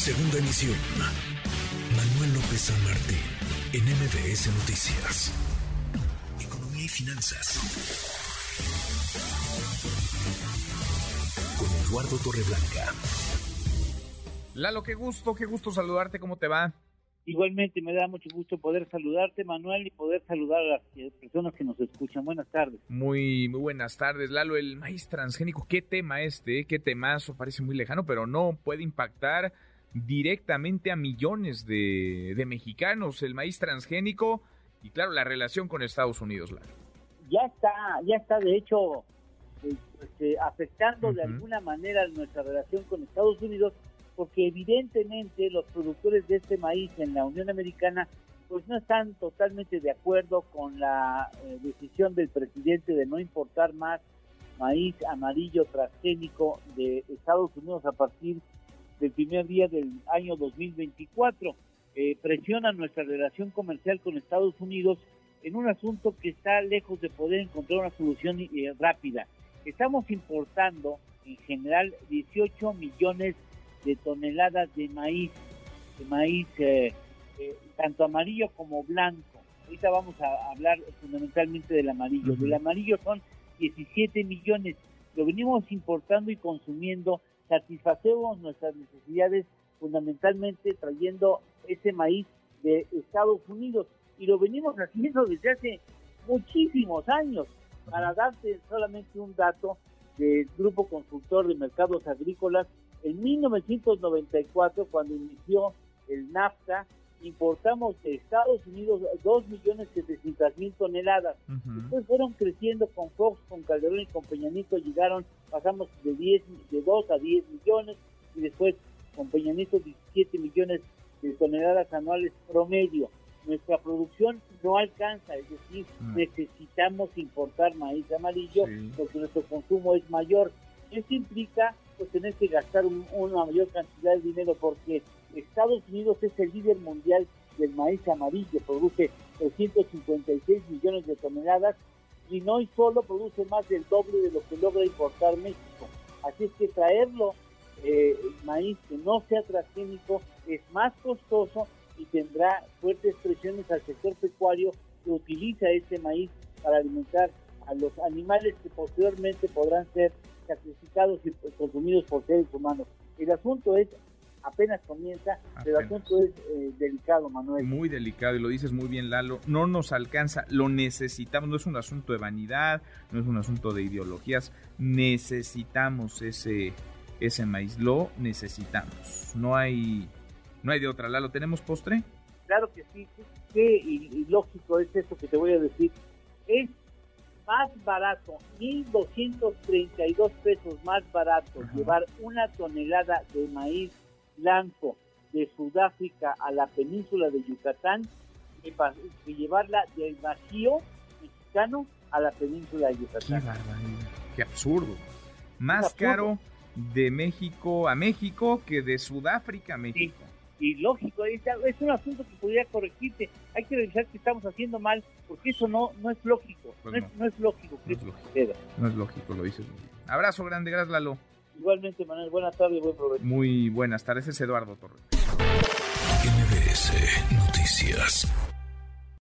Segunda emisión. Manuel López San Martín, en MBS Noticias. Economía y finanzas. Con Eduardo Torreblanca. Lalo, qué gusto, qué gusto saludarte, ¿cómo te va? Igualmente me da mucho gusto poder saludarte, Manuel, y poder saludar a las personas que nos escuchan. Buenas tardes. Muy, muy buenas tardes, Lalo. El maíz transgénico, qué tema este, qué temazo, parece muy lejano, pero no puede impactar directamente a millones de, de mexicanos. El maíz transgénico y, claro, la relación con Estados Unidos. Ya está, ya está, de hecho, eh, este, afectando de alguna manera nuestra relación con Estados Unidos porque evidentemente los productores de este maíz en la Unión Americana pues no están totalmente de acuerdo con la eh, decisión del presidente de no importar más maíz amarillo transgénico de Estados Unidos a partir del primer día del año 2024. Eh, presiona nuestra relación comercial con Estados Unidos en un asunto que está lejos de poder encontrar una solución eh, rápida. Estamos importando en general 18 millones de toneladas de maíz, de maíz eh, eh, tanto amarillo como blanco. Ahorita vamos a hablar fundamentalmente del amarillo. Del amarillo son 17 millones. Lo venimos importando y consumiendo. Satisfacemos nuestras necesidades fundamentalmente trayendo ese maíz de Estados Unidos. Y lo venimos haciendo desde hace muchísimos años. Para darte solamente un dato del Grupo Consultor de Mercados Agrícolas, en 1994, cuando inició el NAFTA, importamos de Estados Unidos 2.700.000 toneladas. Después fueron creciendo con Fox, con Calderón y con Peñanito, llegaron, pasamos de 10, de 2 a 10 millones y después con Peñanito 17 millones de toneladas anuales promedio. Nuestra producción no alcanza, es decir, necesitamos importar maíz amarillo porque nuestro consumo es mayor. Esto implica pues tener que gastar una mayor cantidad de dinero porque Estados Unidos es el líder mundial del maíz amarillo, produce 356 millones de toneladas y no solo produce más del doble de lo que logra importar México. Así es que traerlo, eh, maíz que no sea transgénico, es más costoso y tendrá fuertes presiones al sector pecuario que utiliza este maíz para alimentar a los animales que posteriormente podrán ser sacrificados y consumidos por seres humanos. El asunto es apenas comienza, el asunto es eh, delicado, Manuel. Muy delicado, y lo dices muy bien, Lalo. No nos alcanza, lo necesitamos. No es un asunto de vanidad, no es un asunto de ideologías. Necesitamos ese, ese maíz, lo necesitamos. No hay, no hay de otra. Lalo, ¿tenemos postre? Claro que sí. Qué ilógico es eso que te voy a decir. Es más barato, 1.232 pesos más barato, llevar una tonelada de maíz blanco de Sudáfrica a la península de Yucatán que, llevarla del Bajío mexicano a la península de Yucatán. Qué Qué absurdo. Más caro de México a México que de Sudáfrica a México y lógico, es, un asunto que podría corregirse. Hay que revisar que estamos haciendo mal, porque eso no, no es lógico. Pues no, Es, lógico no es lógico. No es lógico, lo dices. Abrazo grande, gracias Lalo. Igualmente, Manuel, buenas tardes, buen provecho. Muy buenas tardes, es Eduardo Torres. MBS Noticias.